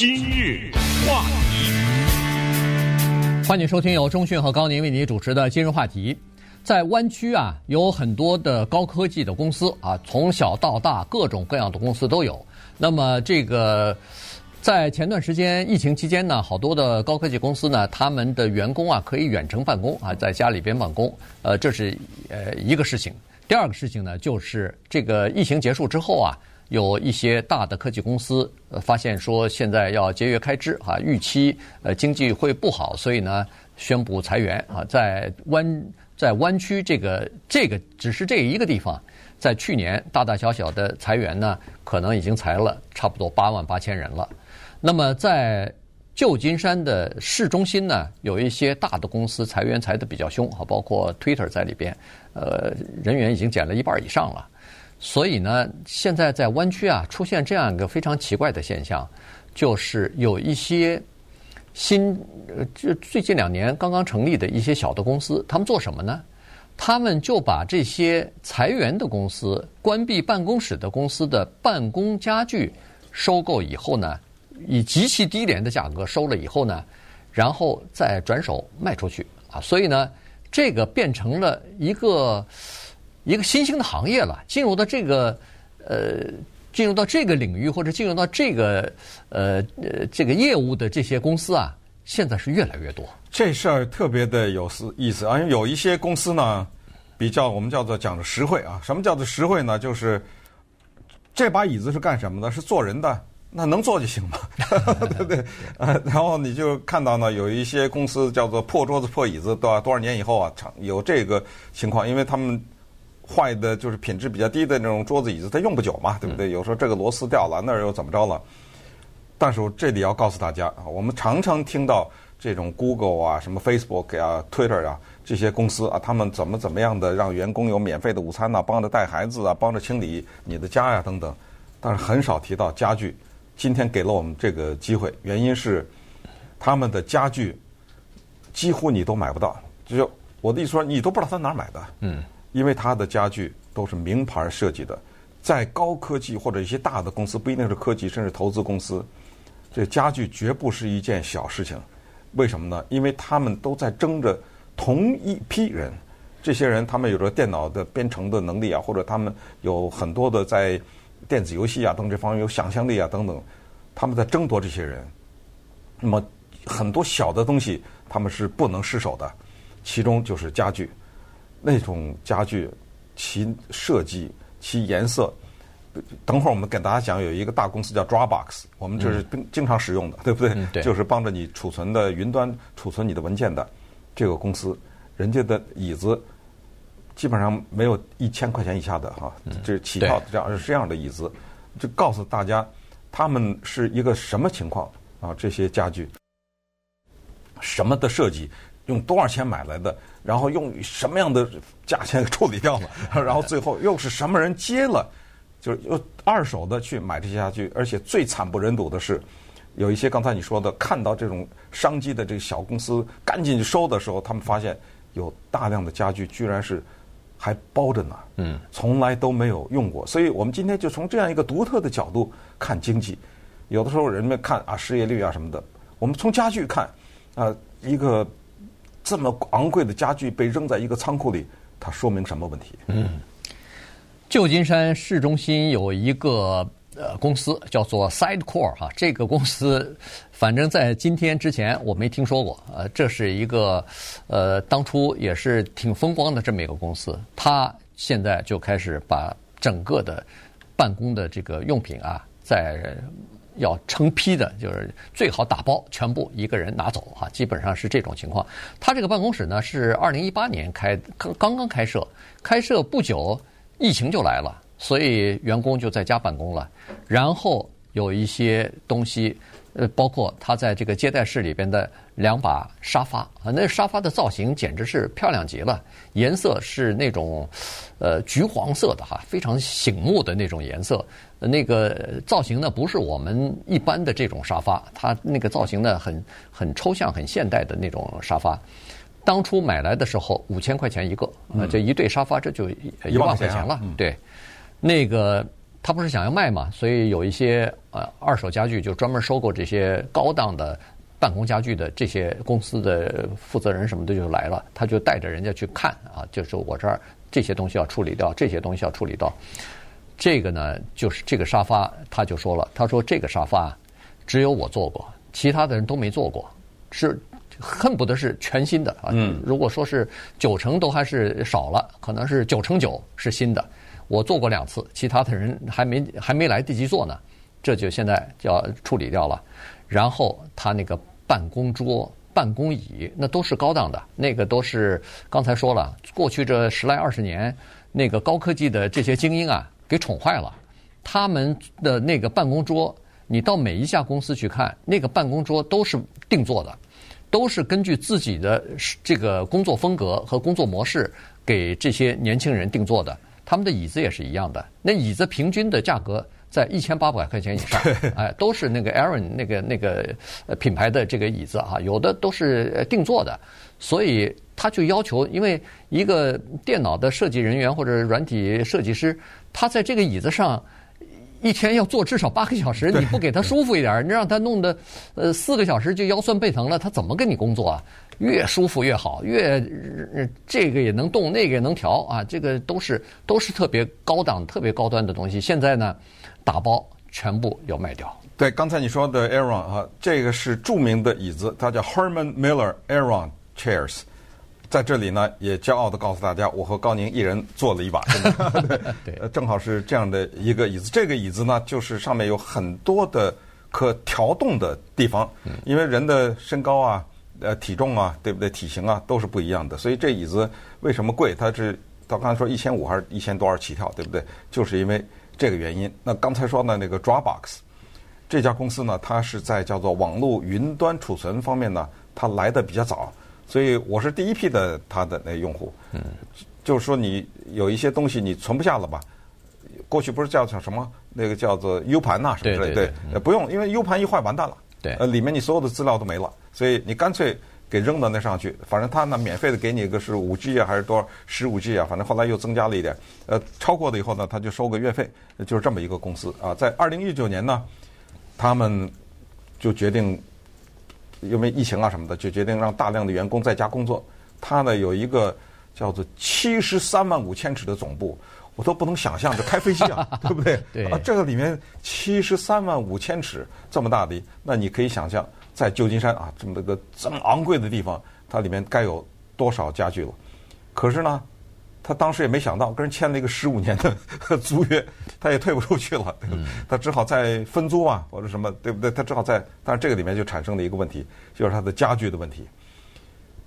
今日话题，欢迎收听由中讯和高宁为您主持的今日话题。在湾区啊，有很多的高科技的公司啊，从小到大各种各样的公司都有。那么这个在前段时间疫情期间呢，好多的高科技公司呢，他们的员工啊可以远程办公啊，在家里边办公。呃，这是呃一个事情。第二个事情呢，就是这个疫情结束之后啊。有一些大的科技公司发现说现在要节约开支啊，预期呃经济会不好，所以呢宣布裁员啊，在湾在湾区这个这个只是这一个地方，在去年大大小小的裁员呢，可能已经裁了差不多八万八千人了。那么在旧金山的市中心呢，有一些大的公司裁员裁得比较凶啊，包括 Twitter 在里边，呃人员已经减了一半以上了。所以呢，现在在湾区啊，出现这样一个非常奇怪的现象，就是有一些新呃，这最近两年刚刚成立的一些小的公司，他们做什么呢？他们就把这些裁员的公司、关闭办公室的公司的办公家具收购以后呢，以极其低廉的价格收了以后呢，然后再转手卖出去啊。所以呢，这个变成了一个。一个新兴的行业了，进入到这个呃，进入到这个领域或者进入到这个呃呃这个业务的这些公司啊，现在是越来越多。这事儿特别的有思意思啊，因为有一些公司呢，比较我们叫做讲的实惠啊。什么叫做实惠呢？就是这把椅子是干什么的？是坐人的，那能坐就行嘛，对不对？呃，然后你就看到呢，有一些公司叫做破桌子破椅子，多少多少年以后啊，有这个情况，因为他们。坏的就是品质比较低的那种桌子椅子，它用不久嘛，对不对？有时候这个螺丝掉了，那儿又怎么着了？但是我这里要告诉大家啊，我们常常听到这种 Google 啊、什么 Facebook 啊、Twitter 啊这些公司啊，他们怎么怎么样的让员工有免费的午餐呐、啊，帮着带孩子啊，帮着清理你的家呀、啊、等等，但是很少提到家具。今天给了我们这个机会，原因是他们的家具几乎你都买不到，就我的意思说，你都不知道他哪儿买的。嗯。因为它的家具都是名牌设计的，在高科技或者一些大的公司，不一定是科技，甚至投资公司，这家具绝不是一件小事情。为什么呢？因为他们都在争着同一批人，这些人他们有着电脑的编程的能力啊，或者他们有很多的在电子游戏啊等这方面有想象力啊等等，他们在争夺这些人。那么很多小的东西他们是不能失手的，其中就是家具。那种家具，其设计、其颜色，等会儿我们给大家讲，有一个大公司叫 Dropbox，我们这是经常使用的，嗯、对不对？嗯、对，就是帮着你储存的云端储存你的文件的这个公司，人家的椅子基本上没有一千块钱以下的哈，这是起跳这样是这样的椅子，就告诉大家他们是一个什么情况啊？这些家具什么的设计？用多少钱买来的？然后用什么样的价钱处理掉了？然后最后又是什么人接了？就是又二手的去买这些家具，而且最惨不忍睹的是，有一些刚才你说的，看到这种商机的这个小公司赶紧去收的时候，他们发现有大量的家具居然是还包着呢。嗯，从来都没有用过。所以我们今天就从这样一个独特的角度看经济。有的时候人们看啊失业率啊什么的，我们从家具看啊一个。这么昂贵的家具被扔在一个仓库里，它说明什么问题？嗯，旧金山市中心有一个呃公司叫做 Sidecore 哈，这个公司反正在今天之前我没听说过。呃，这是一个呃当初也是挺风光的这么一个公司，它现在就开始把整个的办公的这个用品啊在。要成批的，就是最好打包，全部一个人拿走哈，基本上是这种情况。他这个办公室呢是二零一八年开，刚刚刚开设，开设不久，疫情就来了，所以员工就在家办公了。然后有一些东西，呃，包括他在这个接待室里边的两把沙发啊，那沙发的造型简直是漂亮极了，颜色是那种呃橘黄色的哈，非常醒目的那种颜色。那个造型呢，不是我们一般的这种沙发，它那个造型呢，很很抽象、很现代的那种沙发。当初买来的时候五千块钱一个，啊，这一对沙发这就一万块钱了。对，那个他不是想要卖嘛，所以有一些呃二手家具就专门收购这些高档的办公家具的这些公司的负责人什么的就来了，他就带着人家去看啊，就是我这儿这些东西要处理掉，这些东西要处理掉。这个呢，就是这个沙发，他就说了，他说这个沙发只有我坐过，其他的人都没坐过，是恨不得是全新的啊。嗯，如果说是九成都还是少了，可能是九成九是新的。我做过两次，其他的人还没还没来得及做呢，这就现在就要处理掉了。然后他那个办公桌、办公椅，那都是高档的，那个都是刚才说了，过去这十来二十年，那个高科技的这些精英啊。给宠坏了，他们的那个办公桌，你到每一家公司去看，那个办公桌都是定做的，都是根据自己的这个工作风格和工作模式给这些年轻人定做的。他们的椅子也是一样的，那椅子平均的价格在一千八百块钱以上，哎，都是那个 Aaron 那个那个品牌的这个椅子啊，有的都是定做的，所以他就要求，因为一个电脑的设计人员或者软体设计师。他在这个椅子上一天要坐至少八个小时，你不给他舒服一点，你让他弄得呃四个小时就腰酸背疼了，他怎么跟你工作啊？越舒服越好，越这个也能动，那个也能调啊，这个都是都是特别高档、特别高端的东西。现在呢，打包全部要卖掉。对，刚才你说的 Aeron 啊，这个是著名的椅子，它叫 Herman Miller Aeron Chairs。在这里呢，也骄傲地告诉大家，我和高宁一人坐了一把，真的 对，正好是这样的一个椅子。这个椅子呢，就是上面有很多的可调动的地方，因为人的身高啊、呃体重啊，对不对？体型啊都是不一样的，所以这椅子为什么贵？它是到刚才说一千五还是一千多少起跳，对不对？就是因为这个原因。那刚才说的那个 Dropbox 这家公司呢，它是在叫做网络云端储存方面呢，它来的比较早。所以我是第一批的它的那用户，嗯，就是说你有一些东西你存不下了吧？过去不是叫叫什么那个叫做 U 盘呐什么之类的，对，对，不用，因为 U 盘一坏完蛋了，对，呃，里面你所有的资料都没了，所以你干脆给扔到那上去，反正他呢免费的给你一个是五 G 啊还是多少十五 G 啊，反正后来又增加了一点，呃，超过了以后呢他就收个月费，就是这么一个公司啊，在二零一九年呢，他们就决定。因为疫情啊什么的，就决定让大量的员工在家工作。他呢有一个叫做七十三万五千尺的总部，我都不能想象，这开飞机啊，对不对？对啊，这个里面七十三万五千尺这么大的，那你可以想象，在旧金山啊这么个这么昂贵的地方，它里面该有多少家具了。可是呢，他当时也没想到，跟人签了一个十五年的 租约，他也退不出去了，他只好再分租啊，或者什么，对不对？他只好在，但是这个里面就产生了一个问题，就是他的家具的问题。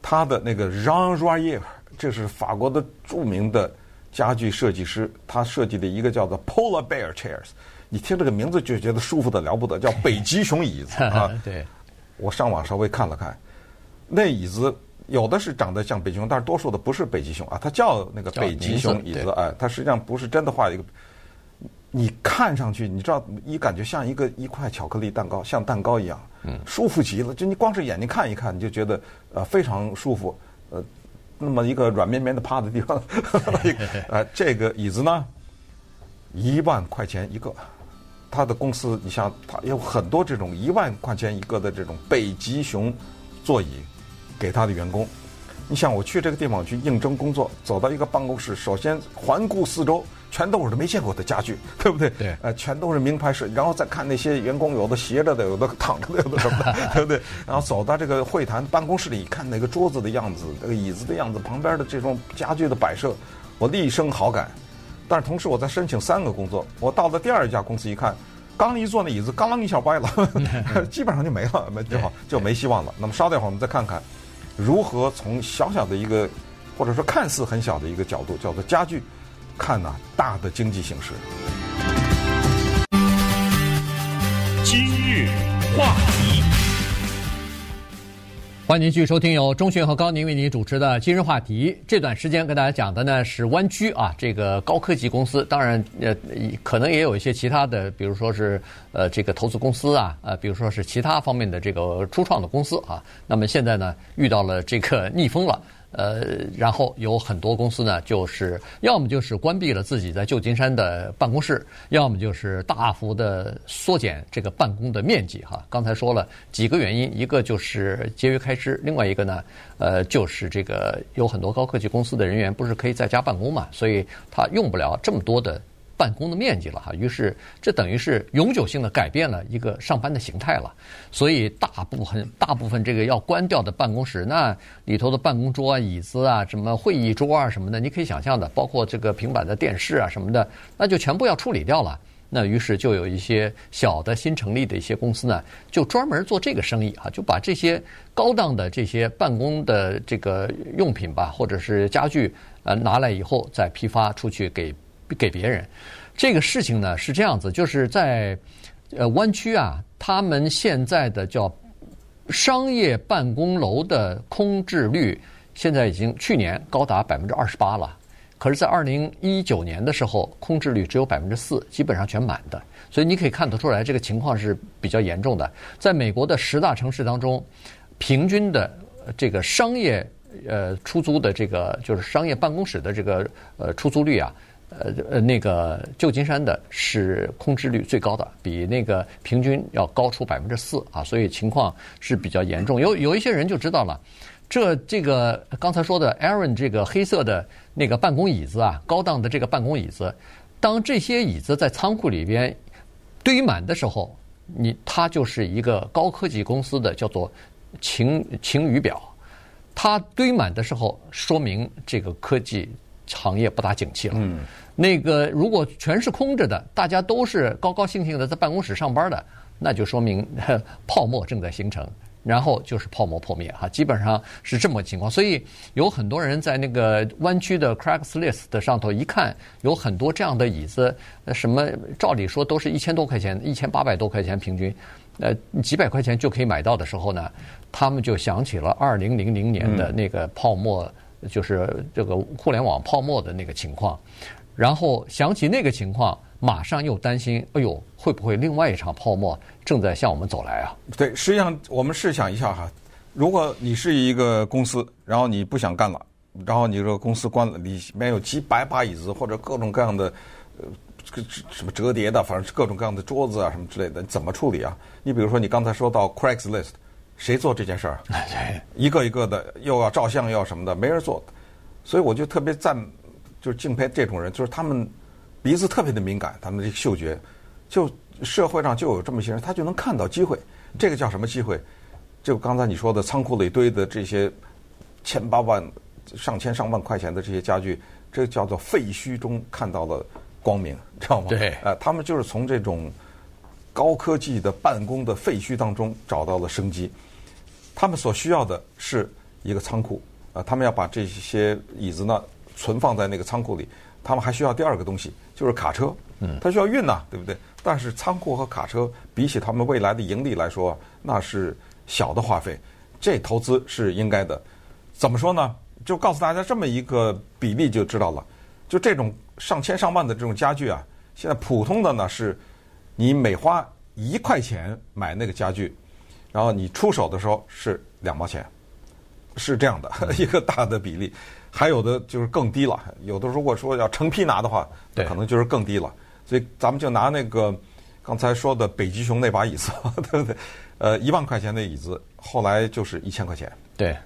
他的那个 Jean Royer，这是法国的著名的家具设计师，他设计的一个叫做 Polar Bear Chairs，你听这个名字就觉得舒服的了不得，叫北极熊椅子啊。对，我上网稍微看了看，那椅子。有的是长得像北极熊，但是多数的不是北极熊啊，它叫那个北极熊椅子，哎，它实际上不是真的画一个。你看上去，你知道，你感觉像一个一块巧克力蛋糕，像蛋糕一样，嗯，舒服极了。就你光是眼睛看一看，你就觉得呃非常舒服，呃，那么一个软绵绵的趴的地方，呃，这个椅子呢，一万块钱一个。他的公司，你像他有很多这种一万块钱一个的这种北极熊座椅。给他的员工，你想我去这个地方去应征工作，走到一个办公室，首先环顾四周，全都是没见过的家具，对不对？对。呃，全都是名牌设，然后再看那些员工，有的斜着的，有的躺着的，有的什么的，对不对？然后走到这个会谈办公室里，看那个桌子的样子，那个椅子的样子，旁边的这种家具的摆设，我立生好感。但是同时，我在申请三个工作，我到了第二家公司一看，刚一坐那椅子，刚啷一下歪了，基本上就没了，没就好就没希望了。那么稍待会儿，我们再看看。如何从小小的一个，或者说看似很小的一个角度，叫做家具，看呐大的经济形势。今日话题，欢迎继续收听由中讯和高宁为您主持的《今日话题》。这段时间跟大家讲的呢是湾区啊，这个高科技公司，当然呃可能也有一些其他的，比如说是呃这个投资公司啊，呃比如说是其他方面的这个初创的公司啊。那么现在呢遇到了这个逆风了。呃，然后有很多公司呢，就是要么就是关闭了自己在旧金山的办公室，要么就是大幅的缩减这个办公的面积哈。刚才说了几个原因，一个就是节约开支，另外一个呢，呃，就是这个有很多高科技公司的人员不是可以在家办公嘛，所以他用不了这么多的。办公的面积了哈，于是这等于是永久性的改变了一个上班的形态了，所以大部分大部分这个要关掉的办公室，那里头的办公桌啊、椅子啊、什么会议桌啊什么的，你可以想象的，包括这个平板的电视啊什么的，那就全部要处理掉了。那于是就有一些小的新成立的一些公司呢，就专门做这个生意哈，就把这些高档的这些办公的这个用品吧，或者是家具，呃，拿来以后再批发出去给。给别人，这个事情呢是这样子，就是在呃湾区啊，他们现在的叫商业办公楼的空置率，现在已经去年高达百分之二十八了。可是，在二零一九年的时候，空置率只有百分之四，基本上全满的。所以你可以看得出来，这个情况是比较严重的。在美国的十大城市当中，平均的这个商业呃出租的这个就是商业办公室的这个呃出租率啊。呃呃，那个旧金山的是空置率最高的，比那个平均要高出百分之四啊，所以情况是比较严重。有有一些人就知道了，这这个刚才说的 Aaron 这个黑色的那个办公椅子啊，高档的这个办公椅子，当这些椅子在仓库里边堆满的时候，你它就是一个高科技公司的叫做晴晴雨表，它堆满的时候，说明这个科技。行业不大景气了。嗯，那个如果全是空着的，大家都是高高兴兴的在办公室上班的，那就说明 泡沫正在形成，然后就是泡沫破灭哈，基本上是这么个情况。所以有很多人在那个弯曲的 Craigslist 的上头一看，有很多这样的椅子，什么照理说都是一千多块钱，一千八百多块钱平均，呃，几百块钱就可以买到的时候呢，他们就想起了二零零零年的那个泡沫。就是这个互联网泡沫的那个情况，然后想起那个情况，马上又担心，哎呦，会不会另外一场泡沫正在向我们走来啊？对，实际上我们试想一下哈，如果你是一个公司，然后你不想干了，然后你这个公司关了，里面有几百把椅子或者各种各样的呃这个什么折叠的，反正是各种各样的桌子啊什么之类的，怎么处理啊？你比如说你刚才说到 Craigslist。谁做这件事儿？一个一个的又要照相又要什么的，没人做。所以我就特别赞，就是敬佩这种人，就是他们鼻子特别的敏感，他们的嗅觉，就社会上就有这么些人，他就能看到机会。这个叫什么机会？就刚才你说的仓库里堆的这些千八万、上千上万块钱的这些家具，这叫做废墟中看到了光明，知道吗？对。呃，他们就是从这种高科技的办公的废墟当中找到了生机。他们所需要的是一个仓库，啊，他们要把这些椅子呢存放在那个仓库里。他们还需要第二个东西，就是卡车，嗯，他需要运呐，对不对？但是仓库和卡车比起他们未来的盈利来说，那是小的花费，这投资是应该的。怎么说呢？就告诉大家这么一个比例就知道了。就这种上千上万的这种家具啊，现在普通的呢是，你每花一块钱买那个家具。然后你出手的时候是两毛钱，是这样的 一个大的比例，还有的就是更低了。有的如果说要成批拿的话，可能就是更低了。所以咱们就拿那个刚才说的北极熊那把椅子，对不对？呃，一万块钱的椅子，后来就是一千块钱。对，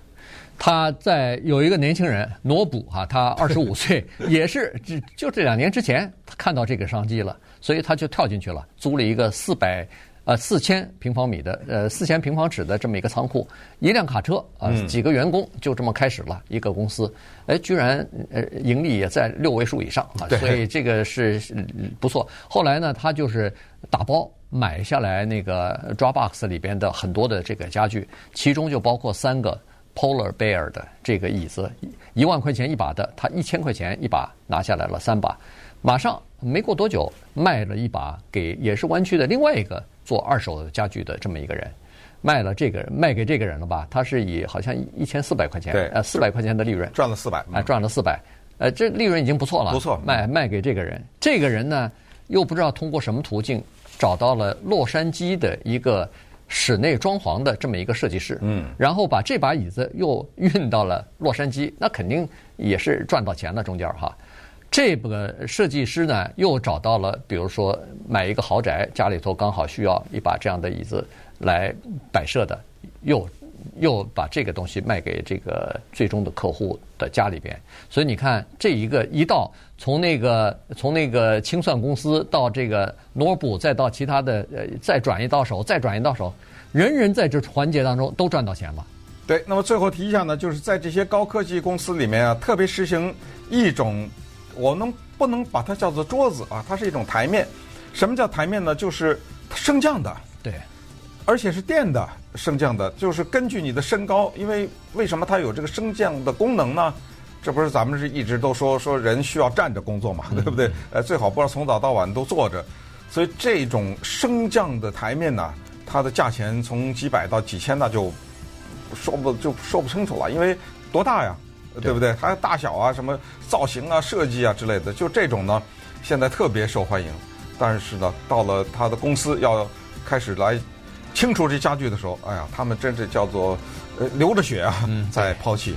他在有一个年轻人挪补哈，他二十五岁，也是只就这两年之前他看到这个商机了，所以他就跳进去了，租了一个四百。呃，四千平方米的，呃，四千平方尺的这么一个仓库，一辆卡车啊，几个员工就这么开始了一个公司，哎，居然呃盈利也在六位数以上啊，所以这个是不错。后来呢，他就是打包买下来那个 Dropbox 里边的很多的这个家具，其中就包括三个 Polar Bear 的这个椅子，一万块钱一把的，他一千块钱一把拿下来了三把，马上没过多久卖了一把给也是湾区的另外一个。做二手家具的这么一个人，卖了这个人，卖给这个人了吧？他是以好像一千四百块钱，对，呃，四百块钱的利润，赚了四百，啊，赚了四百，呃，这利润已经不错了，不错。卖卖给这个人，这个人呢，又不知道通过什么途径找到了洛杉矶的一个室内装潢的这么一个设计师，嗯，然后把这把椅子又运到了洛杉矶，那肯定也是赚到钱了中间哈。这个设计师呢，又找到了，比如说买一个豪宅，家里头刚好需要一把这样的椅子来摆设的，又又把这个东西卖给这个最终的客户的家里边。所以你看，这一个一到从那个从那个清算公司到这个罗布，再到其他的呃，再转移到手，再转移到手。人人在这环节当中都赚到钱了。对，那么最后提一下呢，就是在这些高科技公司里面啊，特别实行一种，我们不能把它叫做桌子啊？它是一种台面。什么叫台面呢？就是升降的。对，而且是电的升降的，就是根据你的身高，因为为什么它有这个升降的功能呢？这不是咱们是一直都说说人需要站着工作嘛，对不对？呃，最好不要从早到晚都坐着。所以这种升降的台面呢，它的价钱从几百到几千，那就说不就说不清楚了，因为多大呀，对不对？它大小啊，什么造型啊、设计啊之类的，就这种呢，现在特别受欢迎。但是呢，到了他的公司要开始来清除这家具的时候，哎呀，他们真是叫做呃流着血啊，在抛弃。